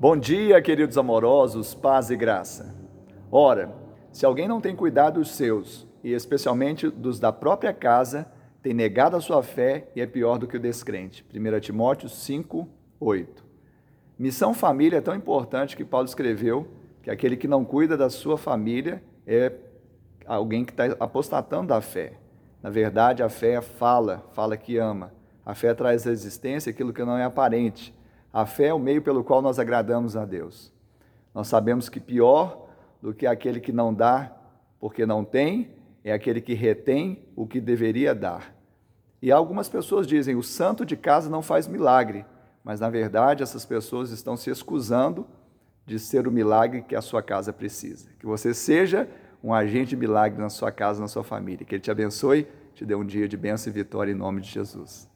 Bom dia, queridos amorosos, paz e graça. Ora, se alguém não tem cuidado dos seus, e especialmente dos da própria casa, tem negado a sua fé e é pior do que o descrente. 1 Timóteo 5, 8. Missão família é tão importante que Paulo escreveu que aquele que não cuida da sua família é alguém que está apostatando da fé. Na verdade, a fé fala, fala que ama. A fé traz à existência aquilo que não é aparente. A fé é o meio pelo qual nós agradamos a Deus. Nós sabemos que pior do que aquele que não dá porque não tem, é aquele que retém o que deveria dar. E algumas pessoas dizem: o santo de casa não faz milagre, mas na verdade essas pessoas estão se excusando de ser o milagre que a sua casa precisa. Que você seja um agente de milagre na sua casa, na sua família. Que Ele te abençoe, te dê um dia de bênção e vitória em nome de Jesus.